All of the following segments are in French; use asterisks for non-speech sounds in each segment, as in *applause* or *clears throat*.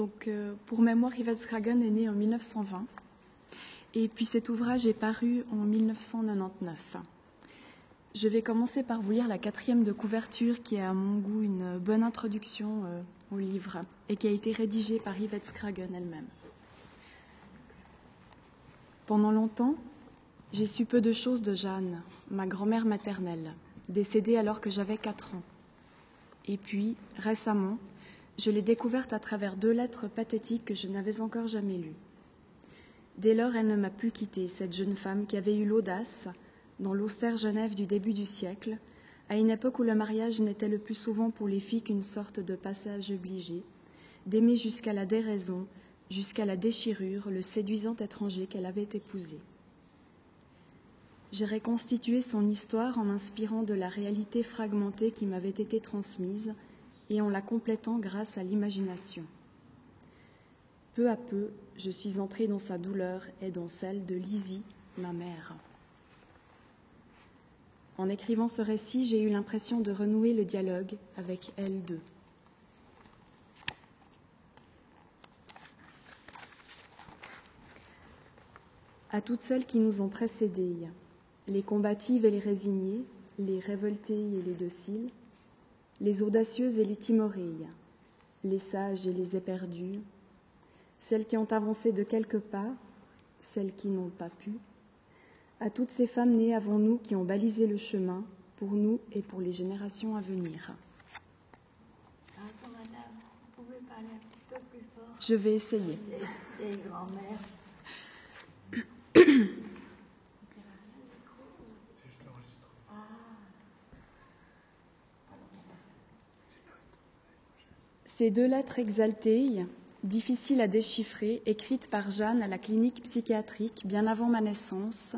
Donc, euh, pour mémoire, Yvette Scragan est née en 1920. Et puis cet ouvrage est paru en 1999. Je vais commencer par vous lire la quatrième de couverture qui est à mon goût une bonne introduction euh, au livre et qui a été rédigée par Yvette Scragen elle-même. Pendant longtemps, j'ai su peu de choses de Jeanne, ma grand-mère maternelle, décédée alors que j'avais quatre ans. Et puis, récemment, je l'ai découverte à travers deux lettres pathétiques que je n'avais encore jamais lues. Dès lors, elle ne m'a plus quittée, cette jeune femme qui avait eu l'audace, dans l'austère Genève du début du siècle, à une époque où le mariage n'était le plus souvent pour les filles qu'une sorte de passage obligé, d'aimer jusqu'à la déraison, jusqu'à la déchirure, le séduisant étranger qu'elle avait épousé. J'ai reconstitué son histoire en m'inspirant de la réalité fragmentée qui m'avait été transmise et en la complétant grâce à l'imagination. Peu à peu, je suis entrée dans sa douleur et dans celle de Lizzie, ma mère. En écrivant ce récit, j'ai eu l'impression de renouer le dialogue avec elle deux. À toutes celles qui nous ont précédées, les combatives et les résignées, les révoltées et les dociles, les audacieuses et les timorées, les sages et les éperdus, celles qui ont avancé de quelques pas, celles qui n'ont pas pu, à toutes ces femmes nées avant nous qui ont balisé le chemin pour nous et pour les générations à venir. Je vais essayer. *clears throat* Ces deux lettres exaltées, difficiles à déchiffrer, écrites par Jeanne à la clinique psychiatrique bien avant ma naissance,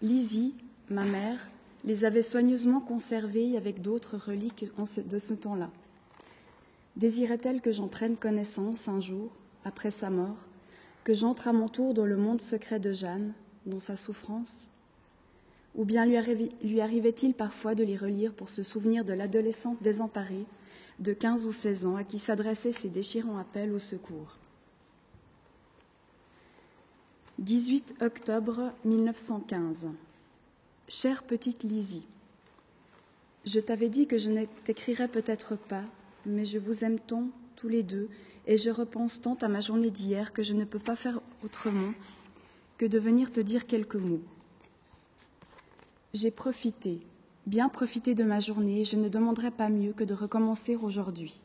Lizzie, ma mère, les avait soigneusement conservées avec d'autres reliques de ce temps-là. Désirait-elle que j'en prenne connaissance un jour, après sa mort, que j'entre à mon tour dans le monde secret de Jeanne, dans sa souffrance? Ou bien lui arrivait-il parfois de les relire pour se souvenir de l'adolescente désemparée de 15 ou 16 ans à qui s'adressaient ces déchirants appels au secours 18 octobre 1915. Chère petite Lizzie, je t'avais dit que je ne t'écrirais peut-être pas, mais je vous aime tant tous les deux, et je repense tant à ma journée d'hier que je ne peux pas faire autrement que de venir te dire quelques mots. J'ai profité, bien profité de ma journée, je ne demanderais pas mieux que de recommencer aujourd'hui.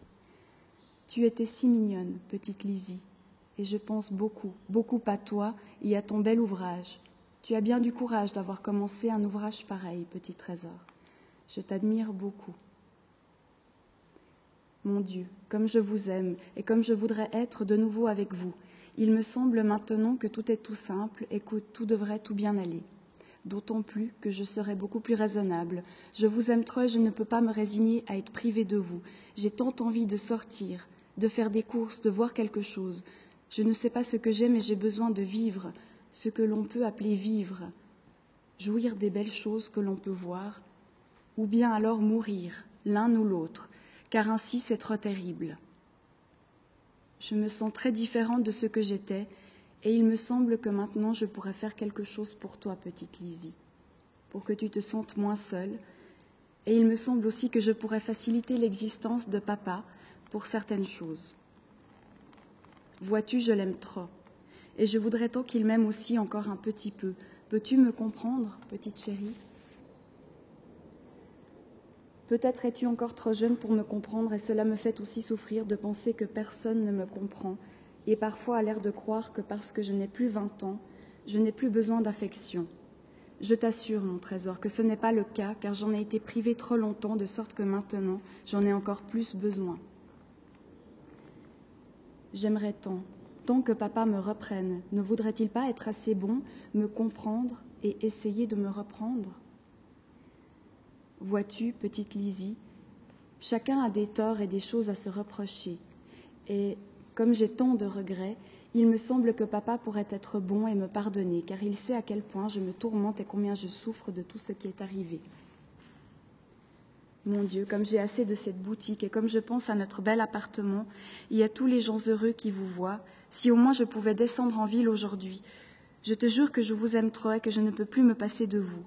Tu étais si mignonne, petite Lizzie et je pense beaucoup, beaucoup à toi et à ton bel ouvrage. Tu as bien du courage d'avoir commencé un ouvrage pareil, petit trésor. Je t'admire beaucoup. Mon Dieu, comme je vous aime et comme je voudrais être de nouveau avec vous, il me semble maintenant que tout est tout simple et que tout devrait tout bien aller. D'autant plus que je serai beaucoup plus raisonnable. Je vous aime trop et je ne peux pas me résigner à être privée de vous. J'ai tant envie de sortir, de faire des courses, de voir quelque chose. Je ne sais pas ce que j'ai, mais j'ai besoin de vivre, ce que l'on peut appeler vivre, jouir des belles choses que l'on peut voir, ou bien alors mourir, l'un ou l'autre, car ainsi c'est trop terrible. Je me sens très différente de ce que j'étais, et il me semble que maintenant je pourrais faire quelque chose pour toi, petite Lizzie, pour que tu te sentes moins seule, et il me semble aussi que je pourrais faciliter l'existence de papa pour certaines choses. Vois-tu, je l'aime trop. Et je voudrais tant qu'il m'aime aussi encore un petit peu. Peux-tu me comprendre, petite chérie? Peut-être es-tu encore trop jeune pour me comprendre et cela me fait aussi souffrir de penser que personne ne me comprend et parfois à l'air de croire que parce que je n'ai plus vingt ans, je n'ai plus besoin d'affection. Je t'assure, mon trésor, que ce n'est pas le cas car j'en ai été privée trop longtemps de sorte que maintenant j'en ai encore plus besoin. J'aimerais tant, tant que papa me reprenne. Ne voudrait-il pas être assez bon, me comprendre et essayer de me reprendre? Vois-tu, petite Lizzie, chacun a des torts et des choses à se reprocher. Et comme j'ai tant de regrets, il me semble que papa pourrait être bon et me pardonner, car il sait à quel point je me tourmente et combien je souffre de tout ce qui est arrivé. Mon Dieu, comme j'ai assez de cette boutique et comme je pense à notre bel appartement et à tous les gens heureux qui vous voient, si au moins je pouvais descendre en ville aujourd'hui, je te jure que je vous aime trop et que je ne peux plus me passer de vous.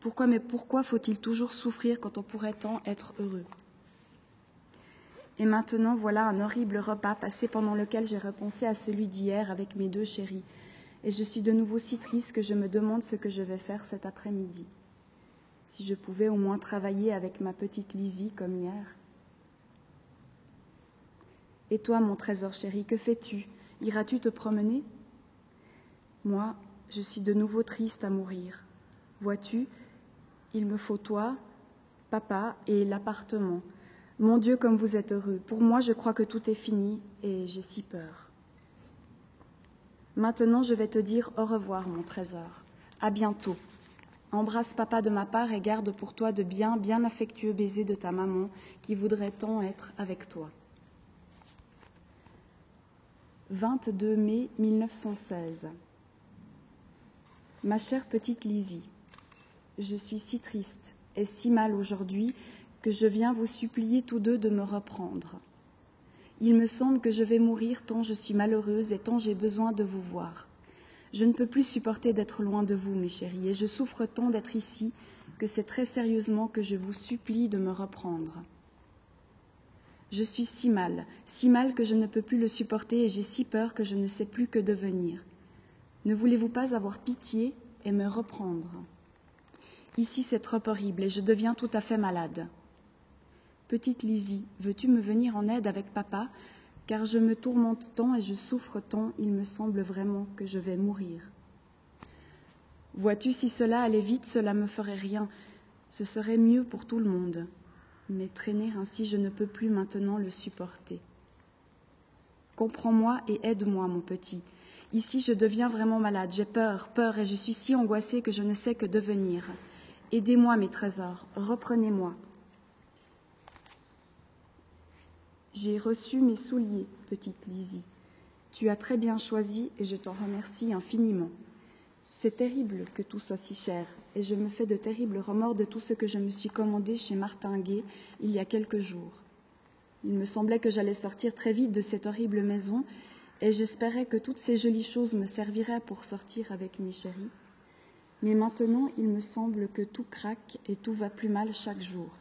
Pourquoi, mais pourquoi faut-il toujours souffrir quand on pourrait tant être heureux? Et maintenant, voilà un horrible repas passé pendant lequel j'ai repensé à celui d'hier avec mes deux chéris, et je suis de nouveau si triste que je me demande ce que je vais faire cet après-midi. Si je pouvais au moins travailler avec ma petite Lizzie comme hier. Et toi, mon trésor chéri, que fais-tu? Iras-tu te promener? Moi, je suis de nouveau triste à mourir. Vois-tu, il me faut toi, papa et l'appartement. Mon Dieu, comme vous êtes heureux. Pour moi, je crois que tout est fini et j'ai si peur. Maintenant, je vais te dire au revoir, mon trésor. À bientôt. Embrasse papa de ma part et garde pour toi de bien, bien affectueux baisers de ta maman qui voudrait tant être avec toi. 22 mai 1916. Ma chère petite Lizzie, je suis si triste et si mal aujourd'hui que je viens vous supplier tous deux de me reprendre. Il me semble que je vais mourir tant je suis malheureuse et tant j'ai besoin de vous voir. Je ne peux plus supporter d'être loin de vous, mes chéris, et je souffre tant d'être ici que c'est très sérieusement que je vous supplie de me reprendre. Je suis si mal, si mal que je ne peux plus le supporter et j'ai si peur que je ne sais plus que devenir. Ne voulez-vous pas avoir pitié et me reprendre? Ici c'est trop horrible et je deviens tout à fait malade. Petite Lizzie, veux-tu me venir en aide avec papa? Car je me tourmente tant et je souffre tant, il me semble vraiment que je vais mourir. Vois-tu, si cela allait vite, cela me ferait rien, ce serait mieux pour tout le monde. Mais traîner ainsi, je ne peux plus maintenant le supporter. Comprends-moi et aide-moi, mon petit. Ici, je deviens vraiment malade, j'ai peur, peur, et je suis si angoissée que je ne sais que devenir. Aidez-moi, mes trésors, reprenez-moi. J'ai reçu mes souliers, petite Lizzie. Tu as très bien choisi et je t'en remercie infiniment. C'est terrible que tout soit si cher et je me fais de terribles remords de tout ce que je me suis commandé chez Martin Gay il y a quelques jours. Il me semblait que j'allais sortir très vite de cette horrible maison et j'espérais que toutes ces jolies choses me serviraient pour sortir avec mes chéris. Mais maintenant, il me semble que tout craque et tout va plus mal chaque jour.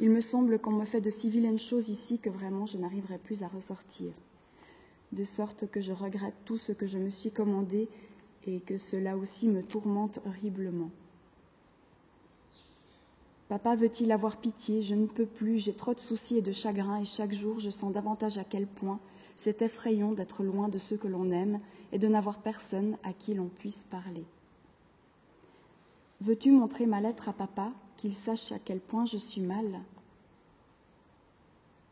Il me semble qu'on me fait de si vilaines choses ici que vraiment je n'arriverai plus à ressortir. De sorte que je regrette tout ce que je me suis commandé et que cela aussi me tourmente horriblement. Papa veut-il avoir pitié? Je ne peux plus, j'ai trop de soucis et de chagrins et chaque jour je sens davantage à quel point c'est effrayant d'être loin de ceux que l'on aime et de n'avoir personne à qui l'on puisse parler. Veux-tu montrer ma lettre à papa? Qu'il sache à quel point je suis mal.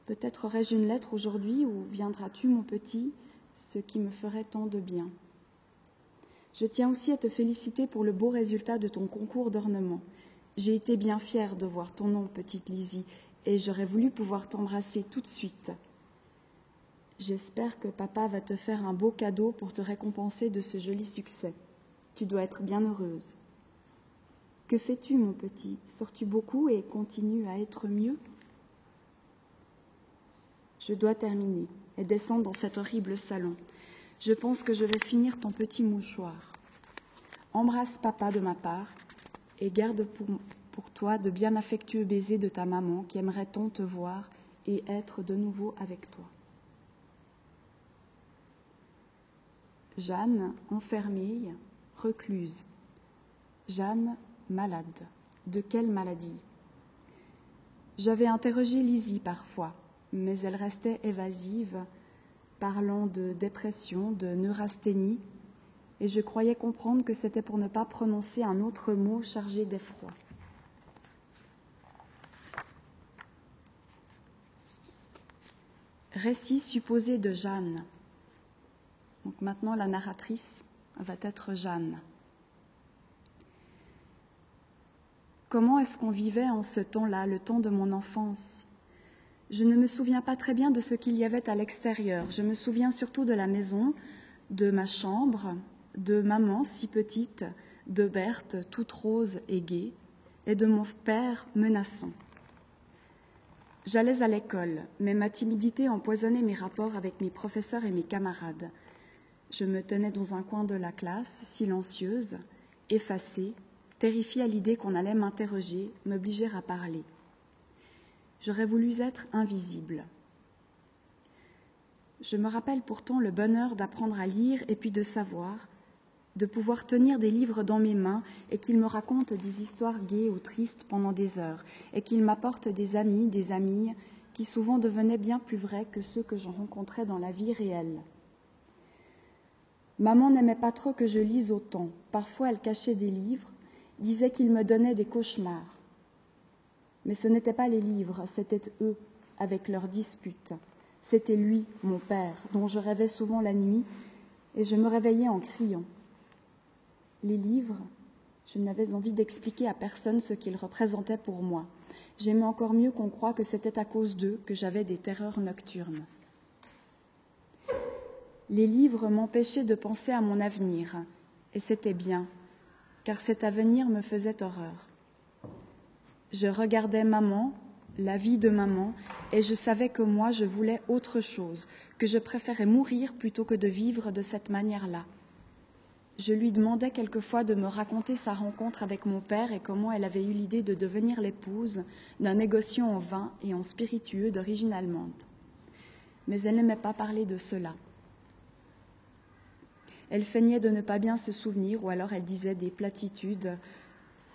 Peut-être aurais-je une lettre aujourd'hui ou viendras-tu, mon petit, ce qui me ferait tant de bien. Je tiens aussi à te féliciter pour le beau résultat de ton concours d'ornement. J'ai été bien fière de voir ton nom, petite Lizzie, et j'aurais voulu pouvoir t'embrasser tout de suite. J'espère que papa va te faire un beau cadeau pour te récompenser de ce joli succès. Tu dois être bien heureuse. Que fais-tu, mon petit? Sors-tu beaucoup et continues à être mieux? Je dois terminer et descendre dans cet horrible salon. Je pense que je vais finir ton petit mouchoir. Embrasse papa de ma part et garde pour, toi de bien affectueux baisers de ta maman qui aimerait tant te voir et être de nouveau avec toi. Jeanne, enfermée, recluse. Jeanne, malade. De quelle maladie? J'avais interrogé Lizzie parfois, mais elle restait évasive, parlant de dépression, de neurasthénie, et je croyais comprendre que c'était pour ne pas prononcer un autre mot chargé d'effroi. Récit supposé de Jeanne. Donc maintenant la narratrice va être Jeanne. Comment est-ce qu'on vivait en ce temps-là, le temps de mon enfance? Je ne me souviens pas très bien de ce qu'il y avait à l'extérieur. Je me souviens surtout de la maison, de ma chambre, de maman si petite, de Berthe toute rose et gaie, et de mon père menaçant. J'allais à l'école, mais ma timidité empoisonnait mes rapports avec mes professeurs et mes camarades. Je me tenais dans un coin de la classe, silencieuse, effacée, terrifiée à l'idée qu'on allait m'interroger, m'obliger à parler. J'aurais voulu être invisible. Je me rappelle pourtant le bonheur d'apprendre à lire et puis de savoir, de pouvoir tenir des livres dans mes mains et qu'ils me racontent des histoires gaies ou tristes pendant des heures, et qu'ils m'apportent des amis, des amies, qui souvent devenaient bien plus vrais que ceux que j'en rencontrais dans la vie réelle. Maman n'aimait pas trop que je lise autant. Parfois, elle cachait des livres, disait qu'ils me donnaient des cauchemars. Mais ce n'étaient pas les livres, c'étaient eux, avec leurs disputes. C'était lui, mon père, dont je rêvais souvent la nuit, et je me réveillais en criant. Les livres, je n'avais envie d'expliquer à personne ce qu'ils représentaient pour moi. J'aimais encore mieux qu'on croie que c'était à cause d'eux que j'avais des terreurs nocturnes. Les livres m'empêchaient de penser à mon avenir, et c'était bien, car cet avenir me faisait horreur. Je regardais maman, la vie de maman, et je savais que moi je voulais autre chose, que je préférais mourir plutôt que de vivre de cette manière-là. Je lui demandais quelquefois de me raconter sa rencontre avec mon père et comment elle avait eu l'idée de devenir l'épouse d'un négociant en vin et en spiritueux d'origine allemande. Mais elle n'aimait pas parler de cela. Elle feignait de ne pas bien se souvenir, ou alors elle disait des platitudes.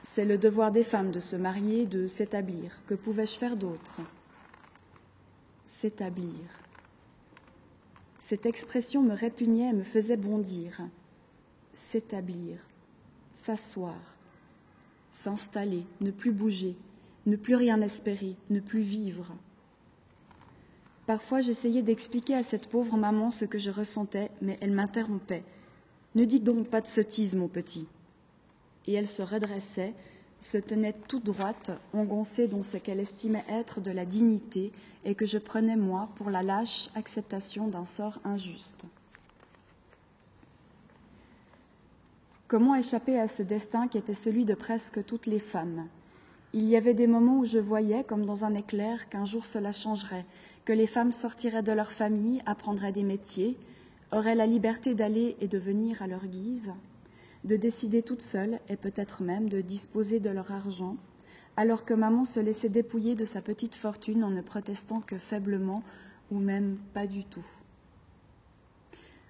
C'est le devoir des femmes de se marier, de s'établir. Que pouvais-je faire d'autre? S'établir. Cette expression me répugnait et me faisait bondir. S'établir, s'asseoir, s'installer, ne plus bouger, ne plus rien espérer, ne plus vivre. Parfois j'essayais d'expliquer à cette pauvre maman ce que je ressentais, mais elle m'interrompait. Ne dis donc pas de sottise, mon petit. Et elle se redressait, se tenait toute droite, engoncée dans ce qu'elle estimait être de la dignité et que je prenais, moi, pour la lâche acceptation d'un sort injuste. Comment échapper à ce destin qui était celui de presque toutes les femmes? Il y avait des moments où je voyais, comme dans un éclair, qu'un jour cela changerait, que les femmes sortiraient de leur famille, apprendraient des métiers, auraient la liberté d'aller et de venir à leur guise, de décider toutes seules et peut-être même de disposer de leur argent, alors que maman se laissait dépouiller de sa petite fortune en ne protestant que faiblement ou même pas du tout.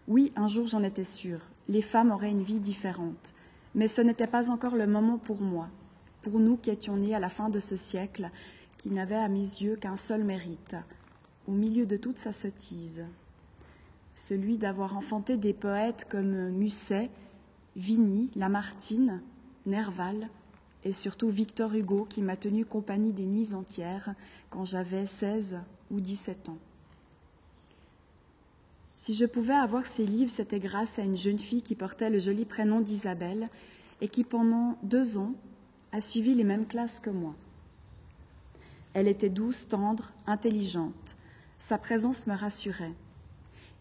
Oui, un jour j'en étais sûre, les femmes auraient une vie différente, mais ce n'était pas encore le moment pour moi, pour nous qui étions nés à la fin de ce siècle, qui n'avait à mes yeux qu'un seul mérite, au milieu de toute sa sottise, celui d'avoir enfanté des poètes comme Musset, Vigny, Lamartine, Nerval et surtout Victor Hugo qui m'a tenu compagnie des nuits entières quand j'avais 16 ou 17 ans. Si je pouvais avoir ces livres, c'était grâce à une jeune fille qui portait le joli prénom d'Isabelle et qui pendant deux ans a suivi les mêmes classes que moi. Elle était douce, tendre, intelligente. Sa présence me rassurait.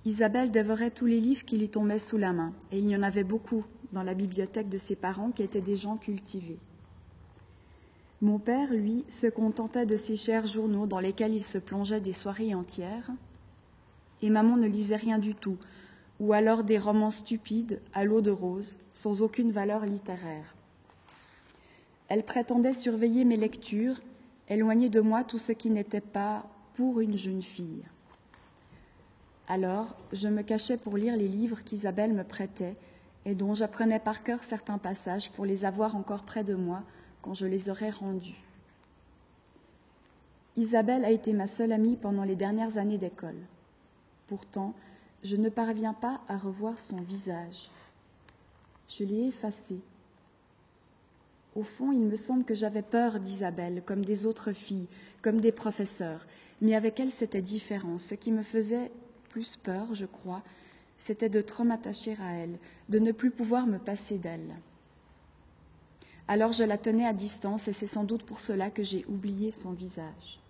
Isabelle dévorait tous les livres qui lui tombaient sous la main, et il y en avait beaucoup dans la bibliothèque de ses parents qui étaient des gens cultivés. Mon père, lui, se contentait de ses chers journaux dans lesquels il se plongeait des soirées entières, et maman ne lisait rien du tout, ou alors des romans stupides à l'eau de rose, sans aucune valeur littéraire. Elle prétendait surveiller mes lectures, éloigner de moi tout ce qui n'était pas pour une jeune fille. Alors, je me cachais pour lire les livres qu'Isabelle me prêtait et dont j'apprenais par cœur certains passages pour les avoir encore près de moi quand je les aurais rendus. Isabelle a été ma seule amie pendant les dernières années d'école. Pourtant, je ne parviens pas à revoir son visage. Je l'ai effacé. Au fond, il me semble que j'avais peur d'Isabelle, comme des autres filles, comme des professeurs, mais avec elle c'était différent. Ce qui me faisait plus peur, je crois, c'était de trop m'attacher à elle, de ne plus pouvoir me passer d'elle. Alors je la tenais à distance et c'est sans doute pour cela que j'ai oublié son visage.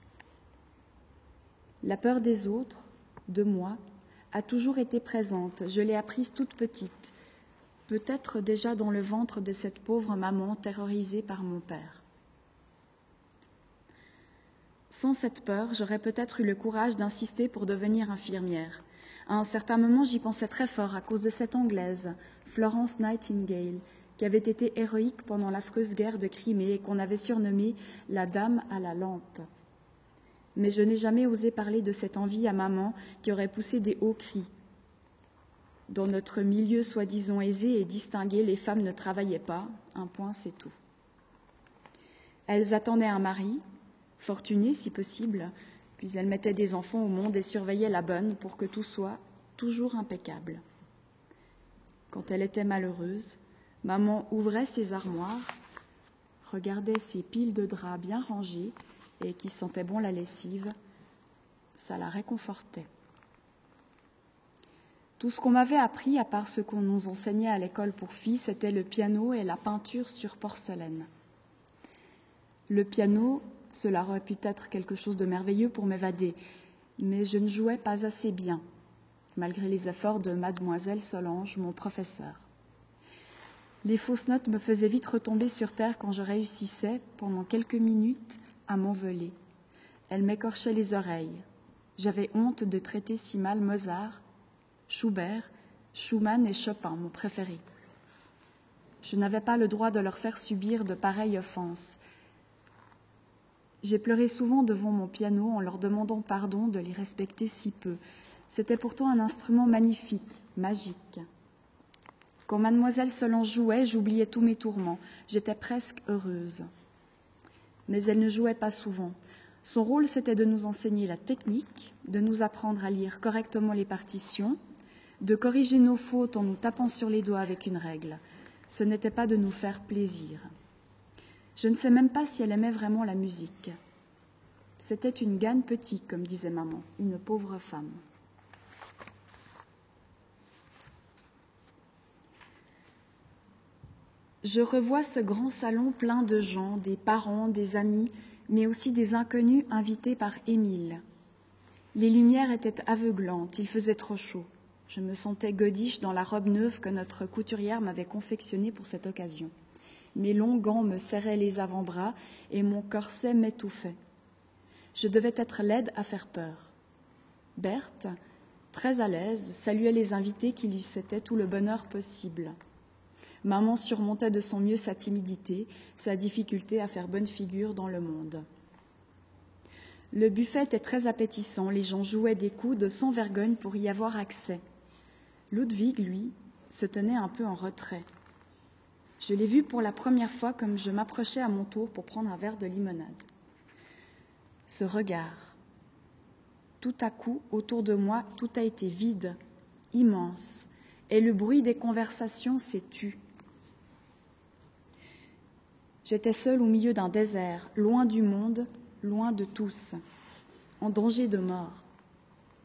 La peur des autres, de moi, a toujours été présente. Je l'ai apprise toute petite, peut-être déjà dans le ventre de cette pauvre maman terrorisée par mon père. Sans cette peur, j'aurais peut-être eu le courage d'insister pour devenir infirmière. À un certain moment, j'y pensais très fort à cause de cette Anglaise, Florence Nightingale, qui avait été héroïque pendant l'affreuse guerre de Crimée et qu'on avait surnommée la Dame à la lampe. Mais je n'ai jamais osé parler de cette envie à maman qui aurait poussé des hauts cris. Dans notre milieu soi-disant aisé et distingué, les femmes ne travaillaient pas, un point c'est tout. Elles attendaient un mari, fortuné si possible, puis elles mettaient des enfants au monde et surveillaient la bonne pour que tout soit toujours impeccable. Quand elle était malheureuse, maman ouvrait ses armoires, regardait ses piles de draps bien rangées et qui sentaient bon la lessive. Ça la réconfortait. Tout ce qu'on m'avait appris, à part ce qu'on nous enseignait à l'école pour filles, c'était le piano et la peinture sur porcelaine. Le piano, cela aurait pu être quelque chose de merveilleux pour m'évader, mais je ne jouais pas assez bien malgré les efforts de mademoiselle Solange, mon professeur. Les fausses notes me faisaient vite retomber sur terre quand je réussissais, pendant quelques minutes, à m'envoler. Elles m'écorchaient les oreilles. J'avais honte de traiter si mal Mozart, Schubert, Schumann et Chopin, mon préféré. Je n'avais pas le droit de leur faire subir de pareilles offenses. J'ai pleuré souvent devant mon piano en leur demandant pardon de les respecter si peu. C'était pourtant un instrument magnifique, magique. Quand mademoiselle Solange jouait, j'oubliais tous mes tourments. J'étais presque heureuse. Mais elle ne jouait pas souvent. Son rôle, c'était de nous enseigner la technique, de nous apprendre à lire correctement les partitions, de corriger nos fautes en nous tapant sur les doigts avec une règle. Ce n'était pas de nous faire plaisir. Je ne sais même pas si elle aimait vraiment la musique. C'était une gagne petite, comme disait maman, une pauvre femme. Je revois ce grand salon plein de gens, des parents, des amis, mais aussi des inconnus invités par Émile. Les lumières étaient aveuglantes, il faisait trop chaud. Je me sentais godiche dans la robe neuve que notre couturière m'avait confectionnée pour cette occasion. Mes longs gants me serraient les avant-bras et mon corset m'étouffait. Je devais être laide à faire peur. Berthe, très à l'aise, saluait les invités qui lui cétaient tout le bonheur possible. Maman surmontait de son mieux sa timidité, sa difficulté à faire bonne figure dans le monde. Le buffet était très appétissant, les gens jouaient des coudes sans vergogne pour y avoir accès. Ludwig, lui, se tenait un peu en retrait. Je l'ai vu pour la première fois comme je m'approchais à mon tour pour prendre un verre de limonade. Ce regard. Tout à coup, autour de moi, tout a été vide, immense, et le bruit des conversations s'est tu. J'étais seule au milieu d'un désert, loin du monde, loin de tous, en danger de mort.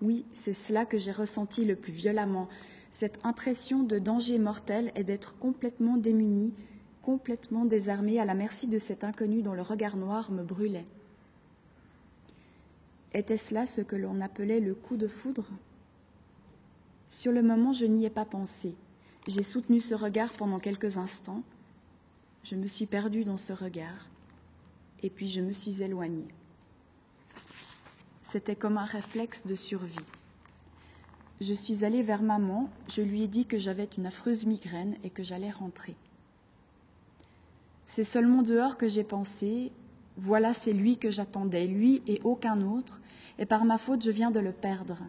Oui, c'est cela que j'ai ressenti le plus violemment, cette impression de danger mortel et d'être complètement démunie, complètement désarmée à la merci de cet inconnu dont le regard noir me brûlait. Était-ce là ce que l'on appelait le coup de foudre? Sur le moment, je n'y ai pas pensé. J'ai soutenu ce regard pendant quelques instants, je me suis perdue dans ce regard et puis je me suis éloignée. C'était comme un réflexe de survie. Je suis allée vers maman, je lui ai dit que j'avais une affreuse migraine et que j'allais rentrer. C'est seulement dehors que j'ai pensé, voilà c'est lui que j'attendais, lui et aucun autre, et par ma faute je viens de le perdre.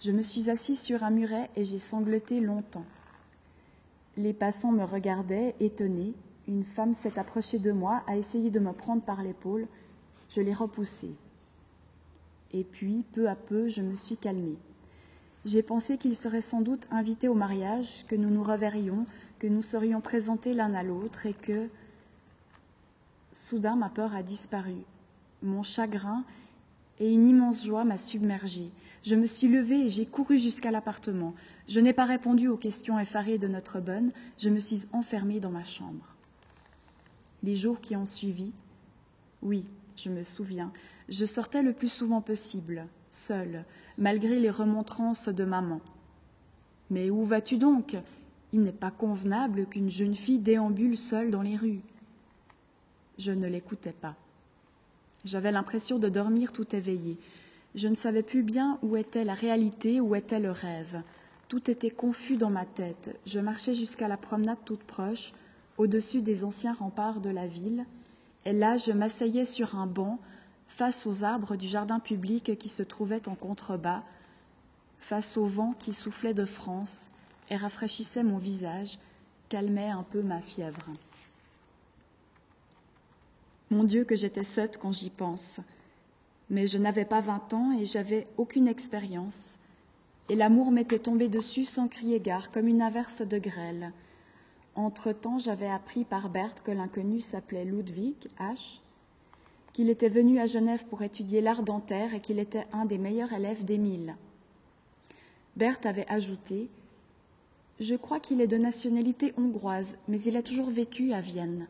Je me suis assise sur un muret et j'ai sangloté longtemps. Les passants me regardaient, étonnés, une femme s'est approchée de moi, a essayé de me prendre par l'épaule. Je l'ai repoussée. Et puis, peu à peu, je me suis calmée. J'ai pensé qu'il serait sans doute invité au mariage, que nous nous reverrions, que nous serions présentés l'un à l'autre et que... Soudain, ma peur a disparu. Mon chagrin et une immense joie m'a submergée. Je me suis levée et j'ai couru jusqu'à l'appartement. Je n'ai pas répondu aux questions effarées de notre bonne, je me suis enfermée dans ma chambre les jours qui ont suivi, oui, je me souviens, je sortais le plus souvent possible, seule, malgré les remontrances de maman. Mais où vas-tu donc? Il n'est pas convenable qu'une jeune fille déambule seule dans les rues. Je ne l'écoutais pas. J'avais l'impression de dormir tout éveillé. Je ne savais plus bien où était la réalité, où était le rêve. Tout était confus dans ma tête. Je marchais jusqu'à la promenade toute proche, au-dessus des anciens remparts de la ville, et là je m'asseyais sur un banc, face aux arbres du jardin public qui se trouvaient en contrebas, face au vent qui soufflait de France et rafraîchissait mon visage, calmait un peu ma fièvre. Mon Dieu, que j'étais sotte quand j'y pense. Mais je n'avais pas vingt ans et j'avais aucune expérience. Et l'amour m'était tombé dessus sans crier gare, comme une averse de grêle. Entre-temps, j'avais appris par Berthe que l'inconnu s'appelait Ludwig H., qu'il était venu à Genève pour étudier l'art dentaire et qu'il était un des meilleurs élèves d'Émile. Berthe avait ajouté Je crois qu'il est de nationalité hongroise, mais il a toujours vécu à Vienne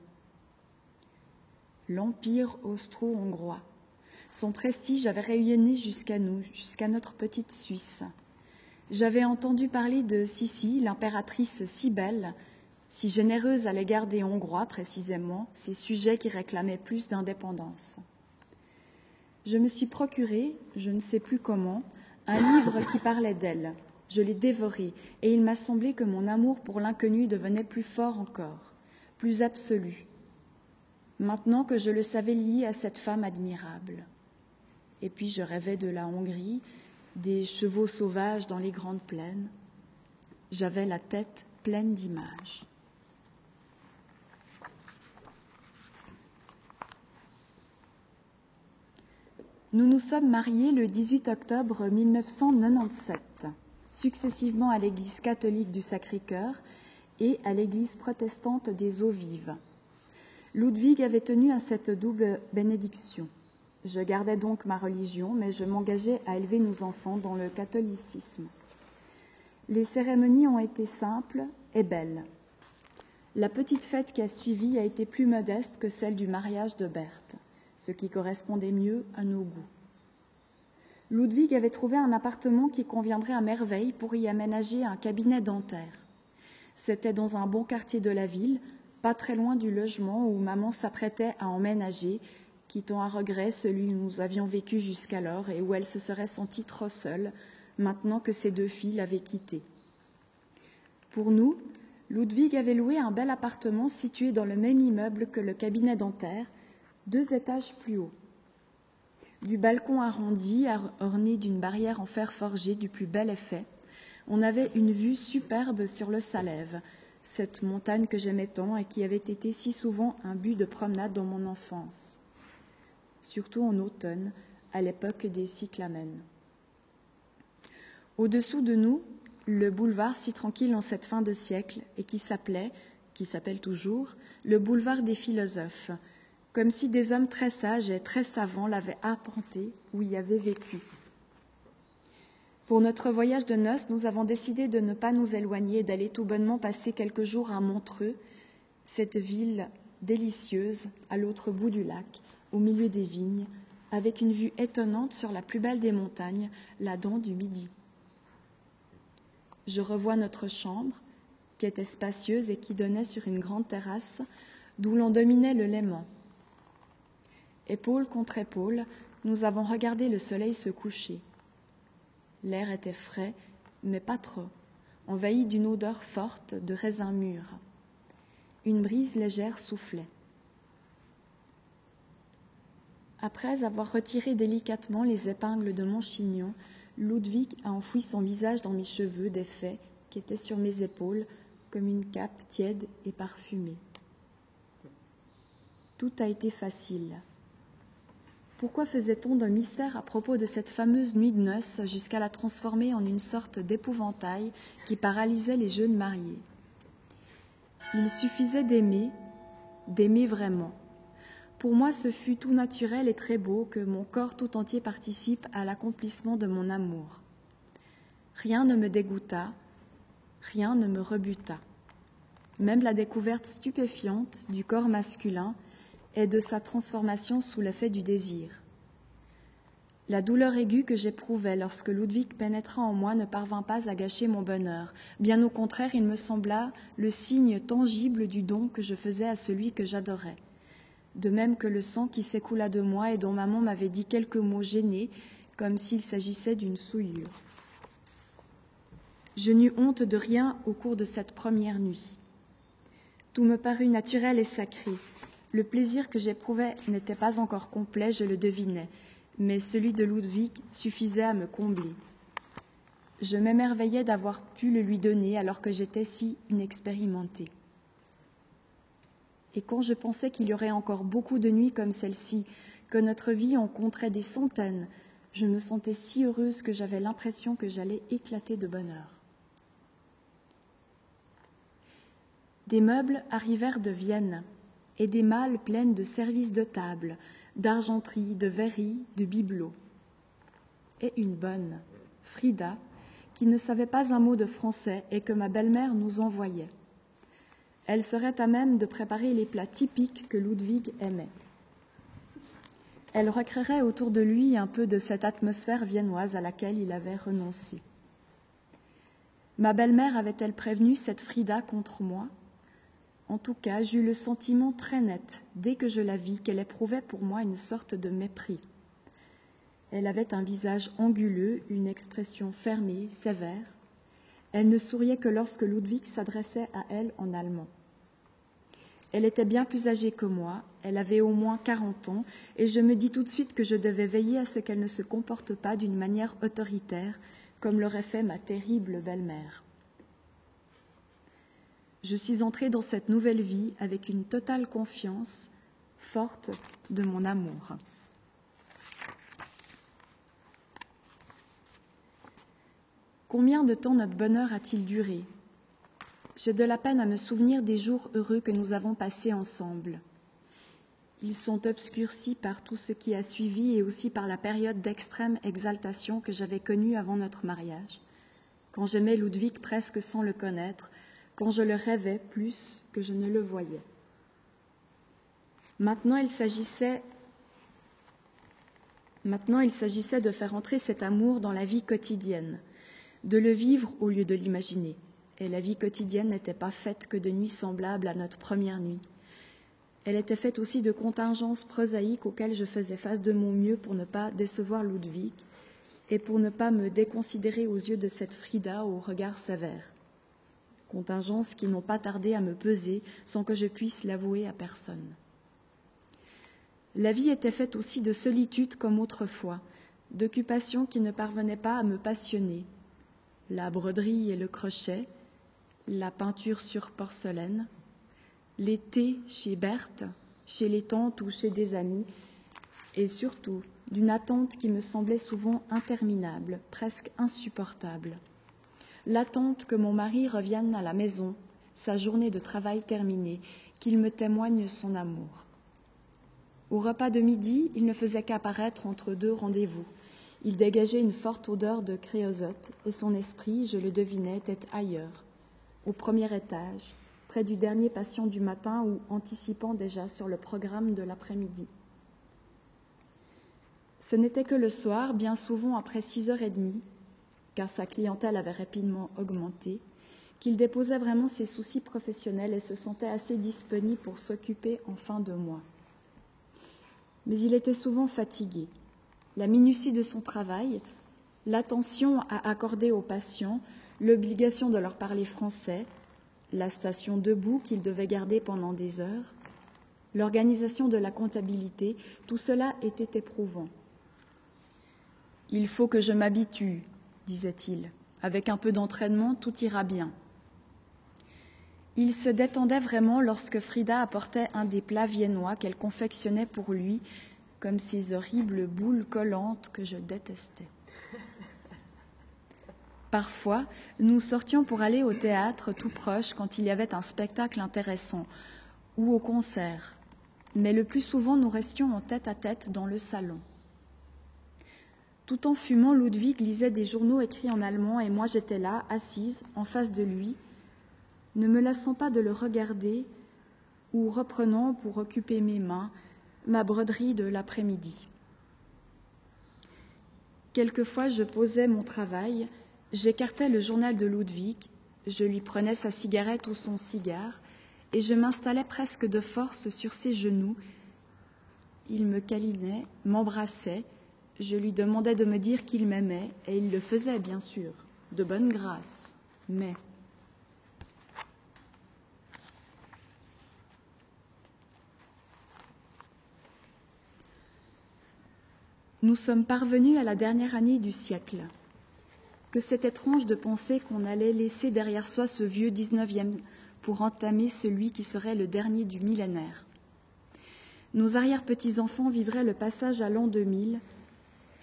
l'Empire austro-hongrois. Son prestige avait rayonné jusqu'à nous, jusqu'à notre petite Suisse. J'avais entendu parler de Sissi, l'impératrice si belle, si généreuse à l'égard des Hongrois précisément, ces sujets qui réclamaient plus d'indépendance. Je me suis procuré, je ne sais plus comment, un livre qui parlait d'elle. Je l'ai dévoré, et il m'a semblé que mon amour pour l'inconnu devenait plus fort encore, plus absolu, maintenant que je le savais lié à cette femme admirable. Et puis je rêvais de la Hongrie, des chevaux sauvages dans les grandes plaines. J'avais la tête pleine d'images. Nous nous sommes mariés le 18 octobre 1997, successivement à l'Église catholique du Sacré-Cœur et à l'Église protestante des Eaux Vives. Ludwig avait tenu à cette double bénédiction. Je gardais donc ma religion, mais je m'engageais à élever nos enfants dans le catholicisme. Les cérémonies ont été simples et belles. La petite fête qui a suivi a été plus modeste que celle du mariage de Berthe, ce qui correspondait mieux à nos goûts. Ludwig avait trouvé un appartement qui conviendrait à merveille pour y aménager un cabinet dentaire. C'était dans un bon quartier de la ville, pas très loin du logement où maman s'apprêtait à emménager, quittant à regret celui où nous avions vécu jusqu'alors et où elle se serait sentie trop seule, maintenant que ses deux filles l'avaient quittée. Pour nous, Ludwig avait loué un bel appartement situé dans le même immeuble que le cabinet dentaire, deux étages plus haut. Du balcon arrondi, orné d'une barrière en fer forgé du plus bel effet, on avait une vue superbe sur le Salève, cette montagne que j'aimais tant et qui avait été si souvent un but de promenade dans mon enfance, surtout en automne, à l'époque des cyclamènes. Au-dessous de nous, le boulevard si tranquille en cette fin de siècle et qui s'appelait, qui s'appelle toujours, le boulevard des philosophes, comme si des hommes très sages et très savants l'avaient apporté ou y avaient vécu. Pour notre voyage de noces, nous avons décidé de ne pas nous éloigner, d'aller tout bonnement passer quelques jours à Montreux, cette ville délicieuse à l'autre bout du lac, au milieu des vignes, avec une vue étonnante sur la plus belle des montagnes, la dent du Midi. Je revois notre chambre, qui était spacieuse et qui donnait sur une grande terrasse d'où l'on dominait le Léman. Épaule contre épaule, nous avons regardé le soleil se coucher. L'air était frais, mais pas trop, envahi d'une odeur forte de raisin mûr. Une brise légère soufflait. Après avoir retiré délicatement les épingles de mon chignon, Ludwig a enfoui son visage dans mes cheveux défaits qui étaient sur mes épaules comme une cape tiède et parfumée. Tout a été facile. Pourquoi faisait-on d'un mystère à propos de cette fameuse nuit de noces jusqu'à la transformer en une sorte d'épouvantail qui paralysait les jeunes mariés? Il suffisait d'aimer, d'aimer vraiment. Pour moi, ce fut tout naturel et très beau que mon corps tout entier participe à l'accomplissement de mon amour. Rien ne me dégoûta, rien ne me rebuta. Même la découverte stupéfiante du corps masculin et de sa transformation sous l'effet du désir. La douleur aiguë que j'éprouvais lorsque Ludwig pénétra en moi ne parvint pas à gâcher mon bonheur. Bien au contraire, il me sembla le signe tangible du don que je faisais à celui que j'adorais. de même que le sang qui s'écoula de moi et dont maman m'avait dit quelques mots gênés, comme s'il s'agissait d'une souillure. Je n'eus honte de rien au cours de cette première nuit. Tout me parut naturel et sacré. Le plaisir que j'éprouvais n'était pas encore complet, je le devinais, mais celui de Ludwig suffisait à me combler. Je m'émerveillais d'avoir pu le lui donner alors que j'étais si inexpérimentée. Et quand je pensais qu'il y aurait encore beaucoup de nuits comme celle-ci, que notre vie en compterait des centaines, je me sentais si heureuse que j'avais l'impression que j'allais éclater de bonheur. Des meubles arrivèrent de Vienne et des malles pleines de services de table, d'argenterie, de verrerie, de bibelots. Et une bonne, Frida, qui ne savait pas un mot de français et que ma belle-mère nous envoyait. Elle serait à même de préparer les plats typiques que Ludwig aimait. Elle recréerait autour de lui un peu de cette atmosphère viennoise à laquelle il avait renoncé. Ma belle-mère avait-elle prévenu cette Frida contre moi? En tout cas, j'eus le sentiment très net, dès que je la vis, qu'elle éprouvait pour moi une sorte de mépris. Elle avait un visage anguleux, une expression fermée, sévère. Elle ne souriait que lorsque Ludwig s'adressait à elle en allemand. Elle était bien plus âgée que moi, elle avait au moins quarante ans, et je me dis tout de suite que je devais veiller à ce qu'elle ne se comporte pas d'une manière autoritaire, comme l'aurait fait ma terrible belle-mère. Je suis entrée dans cette nouvelle vie avec une totale confiance, forte de mon amour. Combien de temps notre bonheur a-t-il duré? J'ai de la peine à me souvenir des jours heureux que nous avons passés ensemble. Ils sont obscurcis par tout ce qui a suivi et aussi par la période d'extrême exaltation que j'avais connue avant notre mariage, quand j'aimais Ludwig presque sans le connaître, quand je le rêvais plus que je ne le voyais. Maintenant, il s'agissait Maintenant, il s'agissait de faire entrer cet amour dans la vie quotidienne, de le vivre au lieu de l'imaginer et la vie quotidienne n'était pas faite que de nuits semblables à notre première nuit. Elle était faite aussi de contingences prosaïques auxquelles je faisais face de mon mieux pour ne pas décevoir Ludwig et pour ne pas me déconsidérer aux yeux de cette Frida au regard sévère. Contingences qui n'ont pas tardé à me peser sans que je puisse l'avouer à personne. La vie était faite aussi de solitude comme autrefois, d'occupations qui ne parvenaient pas à me passionner. La broderie et le crochet, la peinture sur porcelaine, l'été chez Berthe, chez les tantes ou chez des amis, et surtout d'une attente qui me semblait souvent interminable, presque insupportable. L'attente que mon mari revienne à la maison, sa journée de travail terminée, qu'il me témoigne son amour. Au repas de midi, il ne faisait qu'apparaître entre deux rendez-vous. Il dégageait une forte odeur de créosote, et son esprit, je le devinais, était ailleurs, au premier étage, près du dernier patient du matin ou anticipant déjà sur le programme de l'après-midi. Ce n'était que le soir, bien souvent après six heures et demie, car sa clientèle avait rapidement augmenté, qu'il déposait vraiment ses soucis professionnels et se sentait assez disponible pour s'occuper enfin de moi. Mais il était souvent fatigué. La minutie de son travail, l'attention à accorder aux patients, l'obligation de leur parler français, la station debout qu'ils devaient garder pendant des heures, l'organisation de la comptabilité, tout cela était éprouvant. Il faut que je m'habitue, disait-il. Avec un peu d'entraînement, tout ira bien. Il se détendait vraiment lorsque Frida apportait un des plats viennois qu'elle confectionnait pour lui, comme ces horribles boules collantes que je détestais. *laughs* Parfois, nous sortions pour aller au théâtre tout proche quand il y avait un spectacle intéressant ou au concert, mais le plus souvent nous restions en tête à tête dans le salon. Tout en fumant, Ludwig lisait des journaux écrits en allemand et moi j'étais là, assise, en face de lui, ne me lassant pas de le regarder ou reprenant pour occuper mes mains ma broderie de l'après-midi. Quelquefois, je posais mon travail J'écartais le journal de Ludwig, je lui prenais sa cigarette ou son cigare, et je m'installais presque de force sur ses genoux, Il me câlinait, m'embrassait, je lui demandais de me dire qu'il m'aimait, et il le faisait, bien sûr, de bonne grâce. Mais Nous sommes parvenus à la dernière année du siècle. Que c'est étrange de penser qu'on allait laisser derrière soi ce vieux 19e pour entamer celui qui serait le dernier du millénaire. Nos arrière-petits-enfants vivraient le passage à l'an 2000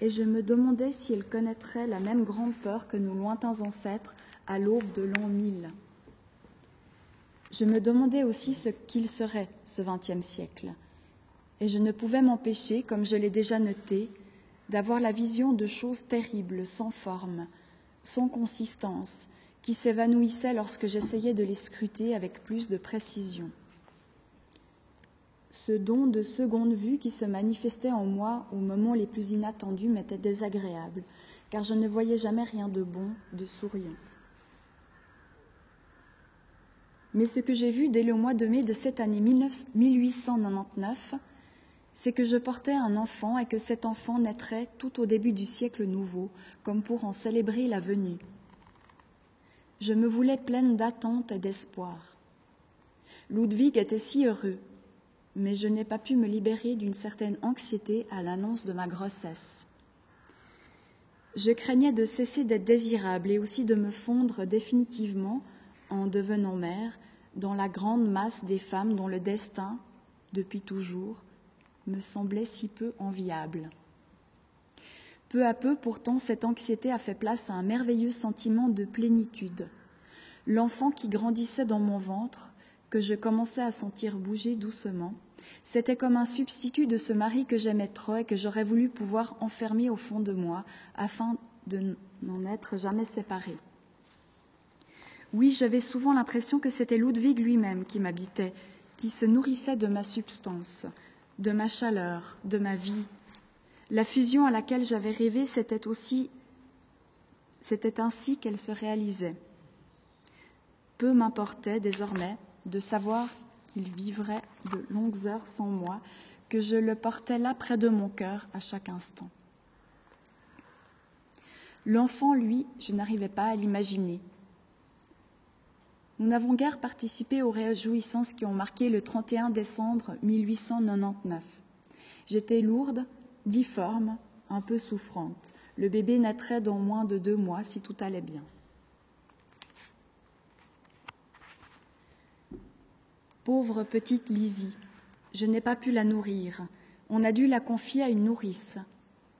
et je me demandais si elles connaîtraient la même grande peur que nos lointains ancêtres à l'aube de l'an 1000. Je me demandais aussi ce qu'il serait, ce XXe siècle, et je ne pouvais m'empêcher, comme je l'ai déjà noté, d'avoir la vision de choses terribles, sans forme, sans consistance, qui s'évanouissaient lorsque j'essayais de les scruter avec plus de précision. Ce don de seconde vue qui se manifestait en moi au moment les plus inattendus m'était désagréable, car je ne voyais jamais rien de bon, de souriant. Mais ce que j'ai vu dès le mois de mai de cette année 1899, c'est que je portais un enfant et que cet enfant naîtrait tout au début du siècle nouveau, comme pour en célébrer la venue. Je me voulais pleine d'attente et d'espoir. Ludwig était si heureux, mais je n'ai pas pu me libérer d'une certaine anxiété à l'annonce de ma grossesse. Je craignais de cesser d'être désirable et aussi de me fondre définitivement, en devenant mère, dans la grande masse des femmes dont le destin, depuis toujours, me semblait si peu enviable. Peu à peu, pourtant, cette anxiété a fait place à un merveilleux sentiment de plénitude. L'enfant qui grandissait dans mon ventre, que je commençais à sentir bouger doucement, c'était comme un substitut de ce mari que j'aimais trop et que j'aurais voulu pouvoir enfermer au fond de moi afin de n'en être jamais séparé. Oui, j'avais souvent l'impression que c'était Ludwig lui-même qui m'habitait, qui se nourrissait de ma substance, de ma chaleur, de ma vie. La fusion à laquelle j'avais rêvé, c'était aussi c'était ainsi qu'elle se réalisait. Peu m'importait désormais de savoir qu'il vivrait de longues heures sans moi, que je le portais là près de mon cœur à chaque instant. L'enfant, lui, je n'arrivais pas à l'imaginer. Nous n'avons guère participé aux réjouissances qui ont marqué le 31 décembre 1899. J'étais lourde, difforme, un peu souffrante. Le bébé naîtrait dans moins de deux mois si tout allait bien. Pauvre petite Lizzie, je n'ai pas pu la nourrir. On a dû la confier à une nourrice.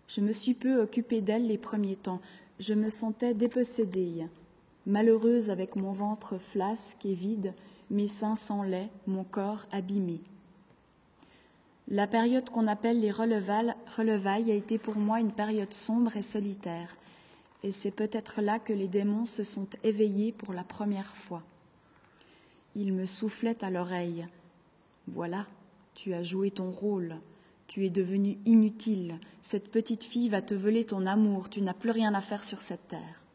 Je me suis peu occupée d'elle les premiers temps. Je me sentais dépossédée malheureuse avec mon ventre flasque et vide, mes seins sans lait, mon corps abîmé. La période qu'on appelle les relevailles a été pour moi une période sombre et solitaire, et c'est peut-être là que les démons se sont éveillés pour la première fois. Ils me soufflaient à l'oreille. Voilà, tu as joué ton rôle, tu es devenue inutile, cette petite fille va te voler ton amour, tu n'as plus rien à faire sur cette terre.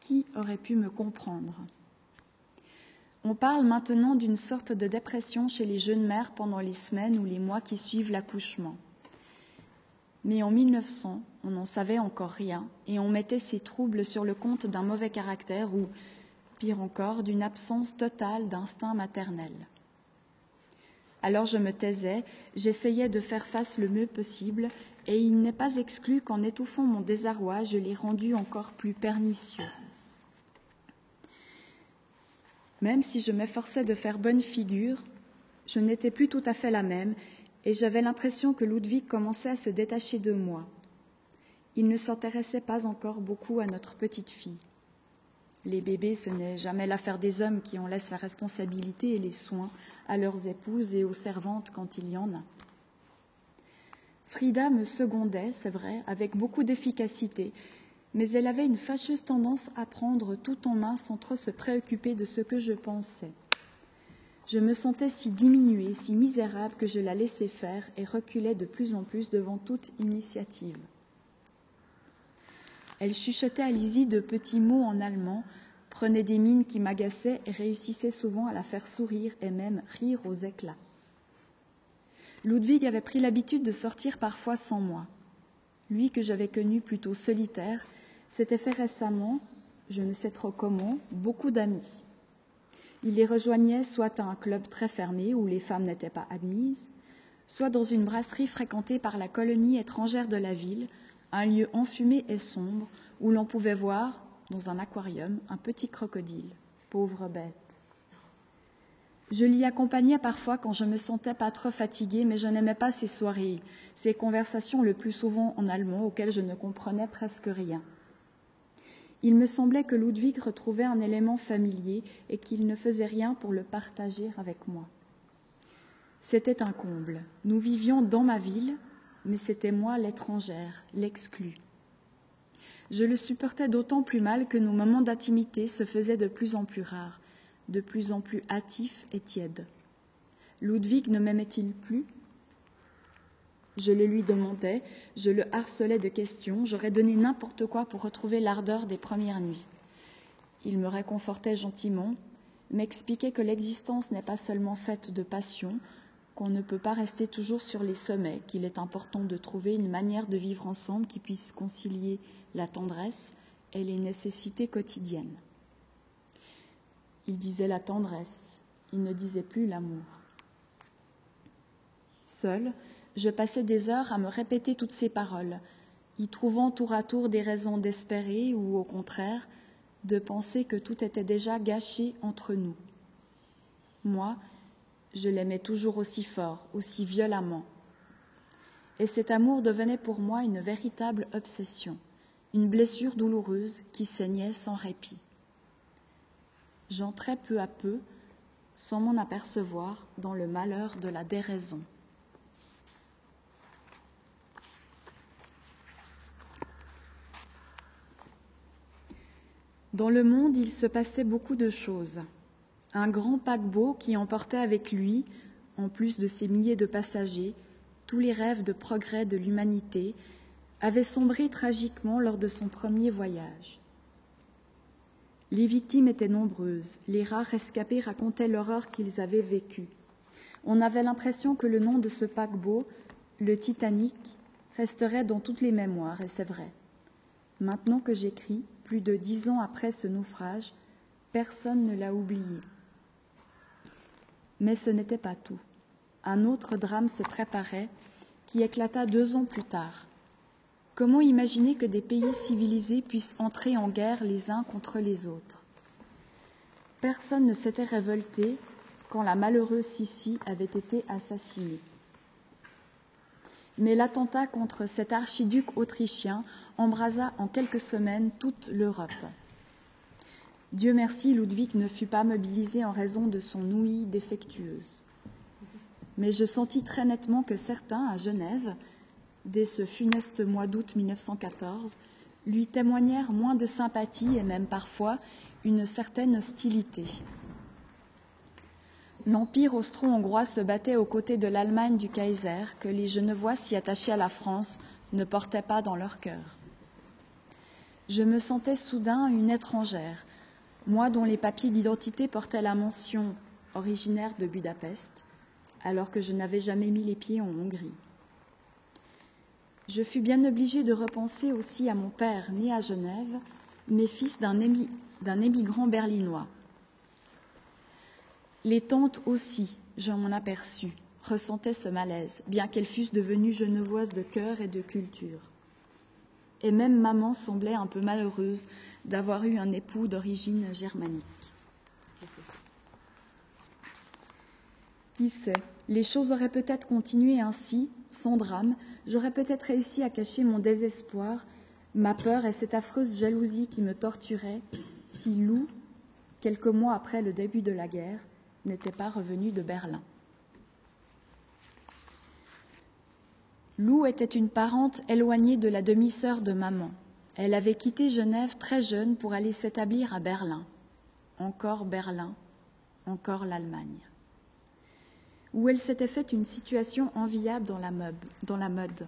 Qui aurait pu me comprendre? On parle maintenant d'une sorte de dépression chez les jeunes mères pendant les semaines ou les mois qui suivent l'accouchement. Mais en 1900, on n'en savait encore rien et on mettait ces troubles sur le compte d'un mauvais caractère ou, pire encore, d'une absence totale d'instinct maternel. Alors je me taisais, j'essayais de faire face le mieux possible, et il n'est pas exclu qu'en étouffant mon désarroi, je l'ai rendu encore plus pernicieux. Même si je m'efforçais de faire bonne figure, je n'étais plus tout à fait la même et j'avais l'impression que Ludwig commençait à se détacher de moi. Il ne s'intéressait pas encore beaucoup à notre petite fille. Les bébés, ce n'est jamais l'affaire des hommes qui en laissent la responsabilité et les soins à leurs épouses et aux servantes quand il y en a. Frida me secondait, c'est vrai, avec beaucoup d'efficacité, mais elle avait une fâcheuse tendance à prendre tout en main sans trop se préoccuper de ce que je pensais. Je me sentais si diminuée, si misérable que je la laissais faire et reculais de plus en plus devant toute initiative. Elle chuchotait à Lizzie de petits mots en allemand, prenait des mines qui m'agaçaient et réussissait souvent à la faire sourire et même rire aux éclats. Ludwig avait pris l'habitude de sortir parfois sans moi. Lui que j'avais connu plutôt solitaire, s'était fait récemment, je ne sais trop comment, beaucoup d'amis. Il les rejoignait soit à un club très fermé où les femmes n'étaient pas admises, soit dans une brasserie fréquentée par la colonie étrangère de la ville, un lieu enfumé et sombre où l'on pouvait voir, dans un aquarium, un petit crocodile. Pauvre bête. Je l'y accompagnais parfois quand je me sentais pas trop fatiguée, mais je n'aimais pas ces soirées, ces conversations le plus souvent en allemand auxquelles je ne comprenais presque rien. Il me semblait que Ludwig retrouvait un élément familier et qu'il ne faisait rien pour le partager avec moi. C'était un comble. Nous vivions dans ma ville, mais c'était moi l'étrangère, l'exclue. Je le supportais d'autant plus mal que nos moments d'intimité se faisaient de plus en plus rares, de plus en plus hâtifs et tièdes. Ludwig ne m'aimait-il plus? Je le lui demandais, je le harcelais de questions, j'aurais donné n'importe quoi pour retrouver l'ardeur des premières nuits. Il me réconfortait gentiment, m'expliquait que l'existence n'est pas seulement faite de passion, qu'on ne peut pas rester toujours sur les sommets, qu'il est important de trouver une manière de vivre ensemble qui puisse concilier la tendresse et les nécessités quotidiennes. Il disait la tendresse, il ne disait plus l'amour. Seul, je passais des heures à me répéter toutes ces paroles, y trouvant tour à tour des raisons d'espérer ou au contraire de penser que tout était déjà gâché entre nous. Moi, je l'aimais toujours aussi fort, aussi violemment. Et cet amour devenait pour moi une véritable obsession, une blessure douloureuse qui saignait sans répit. J'entrais peu à peu, sans m'en apercevoir, dans le malheur de la déraison. Dans le monde, il se passait beaucoup de choses un grand paquebot qui emportait avec lui, en plus de ses milliers de passagers, tous les rêves de progrès de l'humanité, avait sombré tragiquement lors de son premier voyage. Les victimes étaient nombreuses, les rares rescapés racontaient l'horreur qu'ils avaient vécue. On avait l'impression que le nom de ce paquebot, le Titanic, resterait dans toutes les mémoires, et c'est vrai. Maintenant que j'écris, plus de dix ans après ce naufrage, personne ne l'a oublié. Mais ce n'était pas tout. Un autre drame se préparait qui éclata deux ans plus tard. Comment imaginer que des pays civilisés puissent entrer en guerre les uns contre les autres? Personne ne s'était révolté quand la malheureuse Sissi avait été assassinée. Mais l'attentat contre cet archiduc autrichien embrasa en quelques semaines toute l'Europe. Dieu merci, Ludwig ne fut pas mobilisé en raison de son ouïe défectueuse. Mais je sentis très nettement que certains, à Genève, dès ce funeste mois d'août 1914, lui témoignèrent moins de sympathie et même parfois une certaine hostilité. L'Empire austro-hongrois se battait aux côtés de l'Allemagne du Kaiser que les Genevois si attachés à la France ne portaient pas dans leur cœur. Je me sentais soudain une étrangère, moi dont les papiers d'identité portaient la mention originaire de Budapest, alors que je n'avais jamais mis les pieds en Hongrie. Je fus bien obligée de repenser aussi à mon père né à Genève, mais fils d'un émigrant berlinois. Les tantes aussi, je m'en aperçus, ressentaient ce malaise, bien qu'elles fussent devenues genevoises de cœur et de culture et même maman semblait un peu malheureuse d'avoir eu un époux d'origine germanique. Qui sait, les choses auraient peut-être continué ainsi, sans drame, j'aurais peut-être réussi à cacher mon désespoir, ma peur et cette affreuse jalousie qui me torturait si Lou, quelques mois après le début de la guerre, n'était pas revenu de Berlin. Lou était une parente éloignée de la demi-sœur de maman. Elle avait quitté Genève très jeune pour aller s'établir à Berlin. Encore Berlin, encore l'Allemagne. Où elle s'était faite une situation enviable dans la, dans la mode.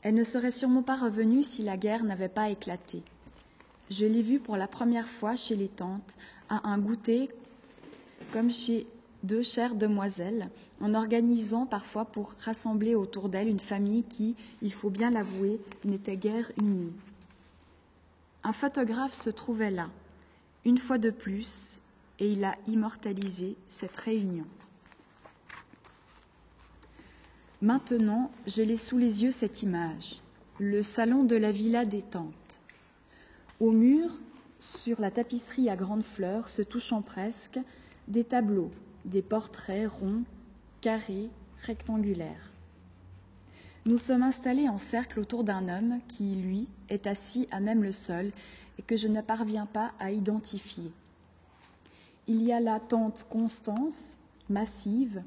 Elle ne serait sûrement pas revenue si la guerre n'avait pas éclaté. Je l'ai vue pour la première fois chez les tantes, à un goûter comme chez deux chères demoiselles, en organisant parfois pour rassembler autour d'elle une famille qui, il faut bien l'avouer, n'était guère unie. Un photographe se trouvait là, une fois de plus, et il a immortalisé cette réunion. Maintenant, je l'ai sous les yeux cette image, le salon de la villa détente. Au mur, sur la tapisserie à grandes fleurs, se touchant presque, des tableaux, des portraits ronds, carrés, rectangulaires. Nous sommes installés en cercle autour d'un homme qui, lui, est assis à même le sol et que je ne parviens pas à identifier. Il y a la tante Constance, massive,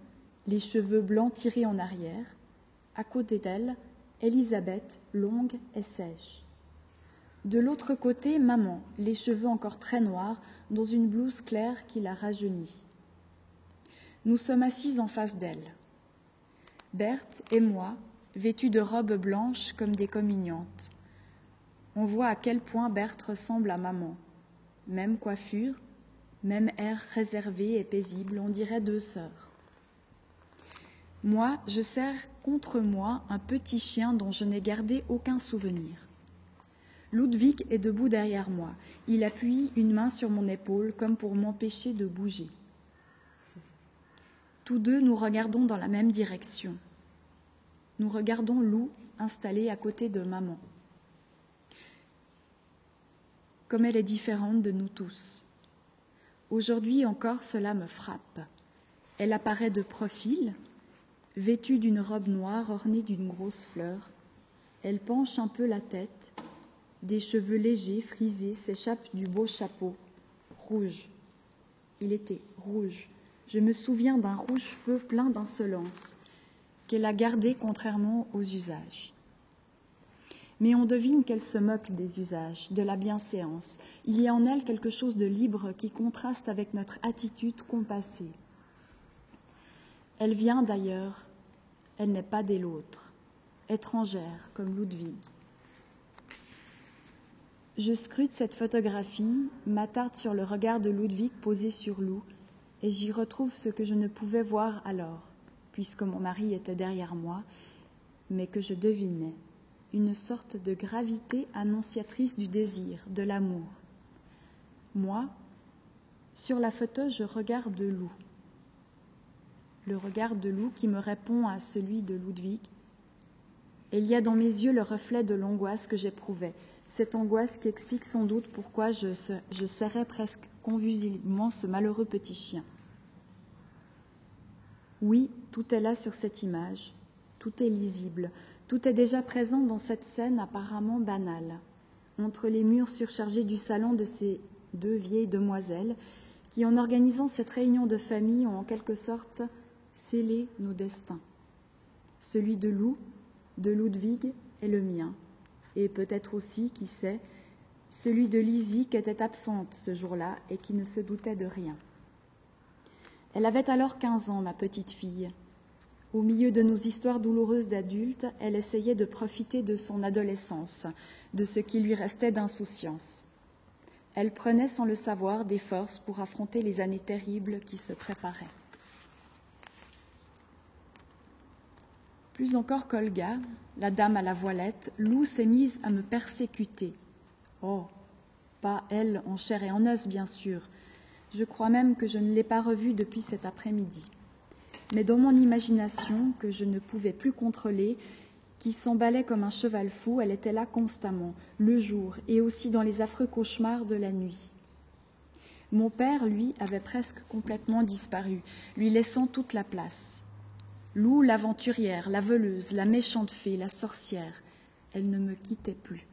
les cheveux blancs tirés en arrière. À côté d'elle, Elisabeth, longue et sèche. De l'autre côté, maman, les cheveux encore très noirs, dans une blouse claire qui la rajeunit. Nous sommes assises en face d'elle. Berthe et moi, vêtues de robes blanches comme des communiantes. On voit à quel point Berthe ressemble à maman. Même coiffure, même air réservé et paisible, on dirait deux sœurs. Moi, je serre contre moi un petit chien dont je n'ai gardé aucun souvenir. Ludwig est debout derrière moi. Il appuie une main sur mon épaule comme pour m'empêcher de bouger. Tous deux, nous regardons dans la même direction. Nous regardons Lou installée à côté de maman. Comme elle est différente de nous tous. Aujourd'hui encore, cela me frappe. Elle apparaît de profil, vêtue d'une robe noire ornée d'une grosse fleur. Elle penche un peu la tête. Des cheveux légers, frisés, s'échappent du beau chapeau, rouge. Il était rouge je me souviens d'un rouge feu plein d'insolence qu'elle a gardé contrairement aux usages. Mais on devine qu'elle se moque des usages, de la bienséance. Il y a en elle quelque chose de libre qui contraste avec notre attitude compassée. Elle vient d'ailleurs, elle n'est pas des l'autre, étrangère comme Ludwig. Je scrute cette photographie, m'attarde sur le regard de Ludwig posé sur Lou, et j'y retrouve ce que je ne pouvais voir alors, puisque mon mari était derrière moi, mais que je devinais, une sorte de gravité annonciatrice du désir, de l'amour. Moi, sur la photo, je regarde Lou. Le regard de Lou qui me répond à celui de Ludwig. Il y a dans mes yeux le reflet de l'angoisse que j'éprouvais, cette angoisse qui explique sans doute pourquoi je, serrais presque convulsivement ce malheureux petit chien. Oui, tout est là sur cette image, tout est lisible, tout est déjà présent dans cette scène apparemment banale, entre les murs surchargés du salon de ces deux vieilles demoiselles qui, en organisant cette réunion de famille, ont en quelque sorte scellé nos destins. Celui de Lou, de Ludwig et le mien et peut-être aussi, qui sait, celui de Lizzie qui était absente ce jour-là et qui ne se doutait de rien. Elle avait alors quinze ans, ma petite fille. Au milieu de nos histoires douloureuses d'adultes, elle essayait de profiter de son adolescence, de ce qui lui restait d'insouciance. Elle prenait sans le savoir des forces pour affronter les années terribles qui se préparaient. Plus encore qu'Olga, la dame à la voilette, Lou s'est mise à me persécuter. Oh, pas elle en chair et en os, bien sûr. Je crois même que je ne l'ai pas revue depuis cet après-midi. Mais dans mon imagination, que je ne pouvais plus contrôler, qui s'emballait comme un cheval fou, elle était là constamment, le jour et aussi dans les affreux cauchemars de la nuit. Mon père, lui, avait presque complètement disparu, lui laissant toute la place. Lou, l'aventurière, la voleuse, la méchante fée, la sorcière, elle ne me quittait plus.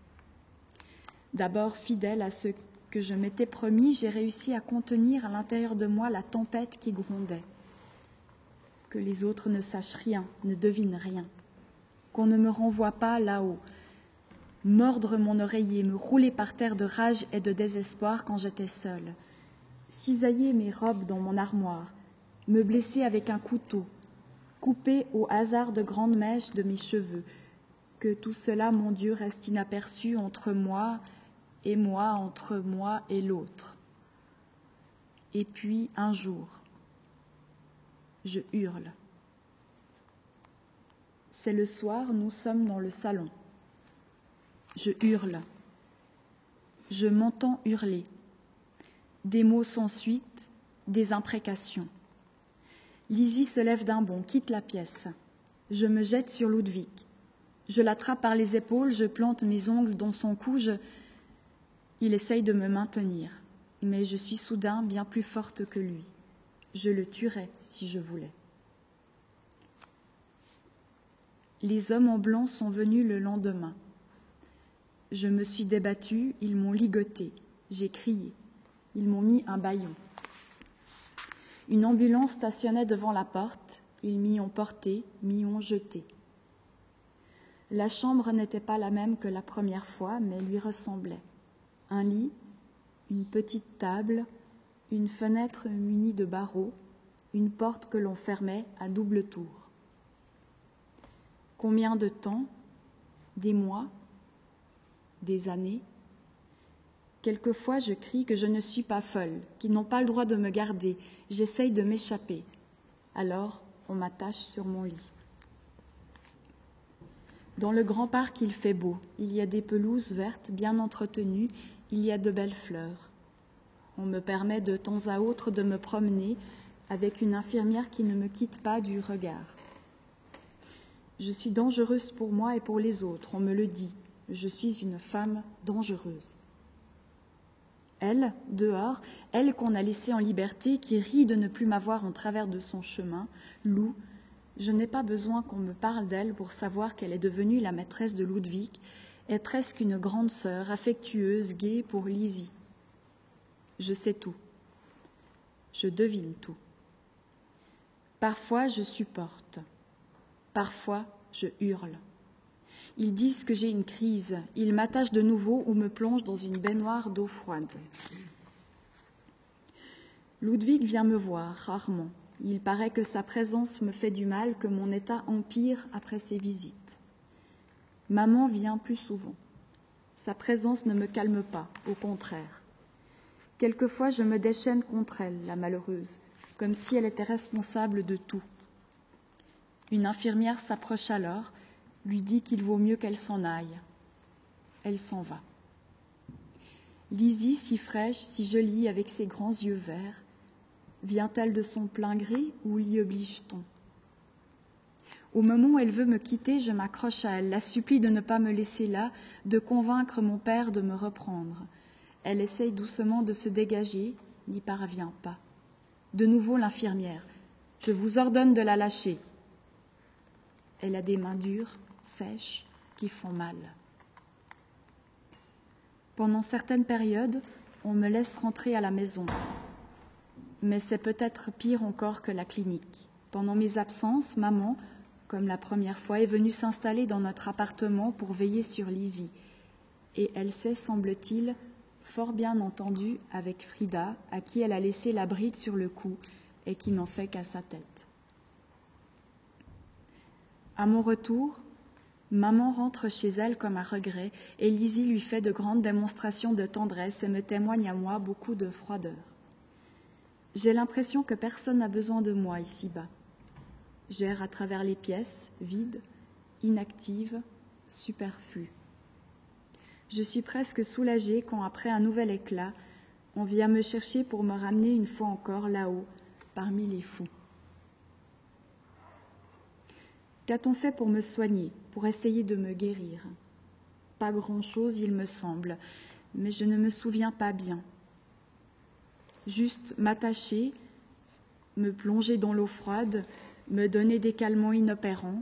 D'abord fidèle à ce que je m'étais promis, j'ai réussi à contenir à l'intérieur de moi la tempête qui grondait. Que les autres ne sachent rien, ne devinent rien. Qu'on ne me renvoie pas là-haut. Mordre mon oreiller, me rouler par terre de rage et de désespoir quand j'étais seule. Cisailler mes robes dans mon armoire. Me blesser avec un couteau, coupé au hasard de grandes mèches de mes cheveux. Que tout cela, mon Dieu, reste inaperçu entre moi et moi, entre moi et l'autre. Et puis un jour, Je hurle. C'est le soir, nous sommes dans le salon. Je hurle. Je m'entends hurler. Des mots sans suite, des imprécations. Lizzie se lève d'un bond, quitte la pièce. Je me jette sur Ludwig. Je l'attrape par les épaules, je plante mes ongles dans son cou. Il essaye de me maintenir, mais je suis soudain bien plus forte que lui. Je le tuerais si je voulais. Les hommes en blanc sont venus le lendemain. Je me suis débattue, ils m'ont ligoté, j'ai crié, ils m'ont mis un baillon. Une ambulance stationnait devant la porte, ils m'y ont porté, m'y ont jeté. La chambre n'était pas la même que la première fois, mais lui ressemblait. Un lit, une petite table, une fenêtre munie de barreaux, une porte que l'on fermait à double tour. Combien de temps? Des mois? Des années? Quelquefois je crie que je ne suis pas folle, qu'ils n'ont pas le droit de me garder, j'essaye de m'échapper. Alors on m'attache sur mon lit. Dans le grand parc, il fait beau. Il y a des pelouses vertes bien entretenues, il y a de belles fleurs. On me permet de temps à autre de me promener avec une infirmière qui ne me quitte pas du regard. Je suis dangereuse pour moi et pour les autres, on me le dit. Je suis une femme dangereuse. Elle, dehors, elle qu'on a laissée en liberté, qui rit de ne plus m'avoir en travers de son chemin, Lou, je n'ai pas besoin qu'on me parle d'elle pour savoir qu'elle est devenue la maîtresse de Ludwig, est presque une grande sœur, affectueuse, gaie pour Lizzie. Je sais tout. Je devine tout. Parfois je supporte. Parfois je hurle. Ils disent que j'ai une crise. Ils m'attachent de nouveau ou me plongent dans une baignoire d'eau froide. Ludwig vient me voir rarement. Il paraît que sa présence me fait du mal, que mon état empire après ses visites. Maman vient plus souvent. Sa présence ne me calme pas, au contraire. Quelquefois, je me déchaîne contre elle, la malheureuse, comme si elle était responsable de tout. Une infirmière s'approche alors, lui dit qu'il vaut mieux qu'elle s'en aille. Elle s'en va. Lizzie, si fraîche, si jolie, avec ses grands yeux verts, vient-elle de son plein gré ou l'y oblige-t-on? Au moment où elle veut me quitter, je m'accroche à elle, la supplie de ne pas me laisser là, de convaincre mon père de me reprendre. Elle essaye doucement de se dégager, n'y parvient pas. De nouveau l'infirmière. Je vous ordonne de la lâcher. Elle a des mains dures, sèches, qui font mal. Pendant certaines périodes, on me laisse rentrer à la maison. Mais c'est peut-être pire encore que la clinique. Pendant mes absences, maman, comme la première fois, est venue s'installer dans notre appartement pour veiller sur Lizzie. Et elle s'est, semble-t-il, fort bien entendue avec Frida, à qui elle a laissé la bride sur le cou et qui n'en fait qu'à sa tête. À mon retour, maman rentre chez elle comme à regret et Lizzie lui fait de grandes démonstrations de tendresse et me témoigne à moi beaucoup de froideur. J'ai l'impression que personne n'a besoin de moi ici-bas. J'erre à travers les pièces, vides, inactives, superflues. Je suis presque soulagée quand, après un nouvel éclat, on vient me chercher pour me ramener une fois encore là-haut, parmi les fous. Qu'a-t-on fait pour me soigner, pour essayer de me guérir Pas grand-chose, il me semble, mais je ne me souviens pas bien. Juste m'attacher, me plonger dans l'eau froide, me donner des calmants inopérants.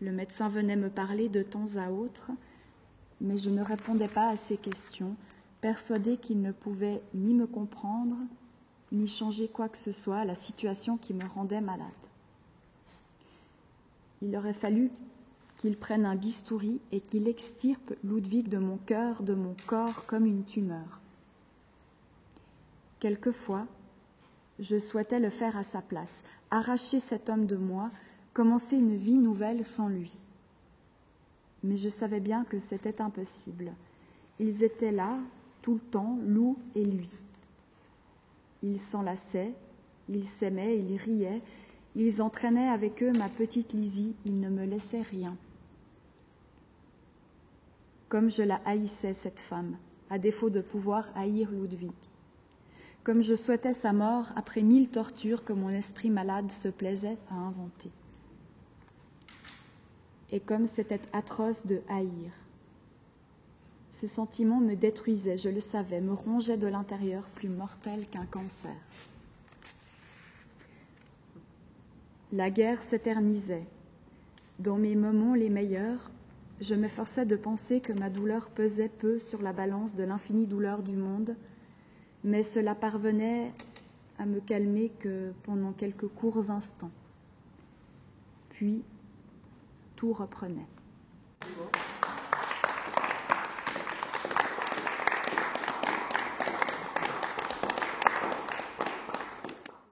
Le médecin venait me parler de temps à autre, mais je ne répondais pas à ses questions, persuadée qu'il ne pouvait ni me comprendre, ni changer quoi que ce soit à la situation qui me rendait malade. Il aurait fallu qu'il prenne un bistouri et qu'il extirpe Ludwig de mon cœur, de mon corps, comme une tumeur. Quelquefois, je souhaitais le faire à sa place, arracher cet homme de moi, commencer une vie nouvelle sans lui. Mais je savais bien que c'était impossible. Ils étaient là, tout le temps, Lou et lui. Ils s'enlaçaient, Ils s'aimaient, ils riaient, ils entraînaient avec eux ma petite Lizzie, ils ne me laissaient rien. Comme je la haïssais, cette femme, à défaut de pouvoir haïr Ludwig. Comme je souhaitais sa mort après mille tortures que mon esprit malade se plaisait à inventer. Et comme c'était atroce de haïr. Ce sentiment me détruisait, je le savais, me rongeait de l'intérieur, plus mortel qu'un cancer. La guerre s'éternisait. Dans mes moments les meilleurs, je m'efforçais de penser que ma douleur pesait peu sur la balance de l'infinie douleur du monde, mais cela parvenait à me calmer que pendant quelques courts instants. Puis tout reprenait.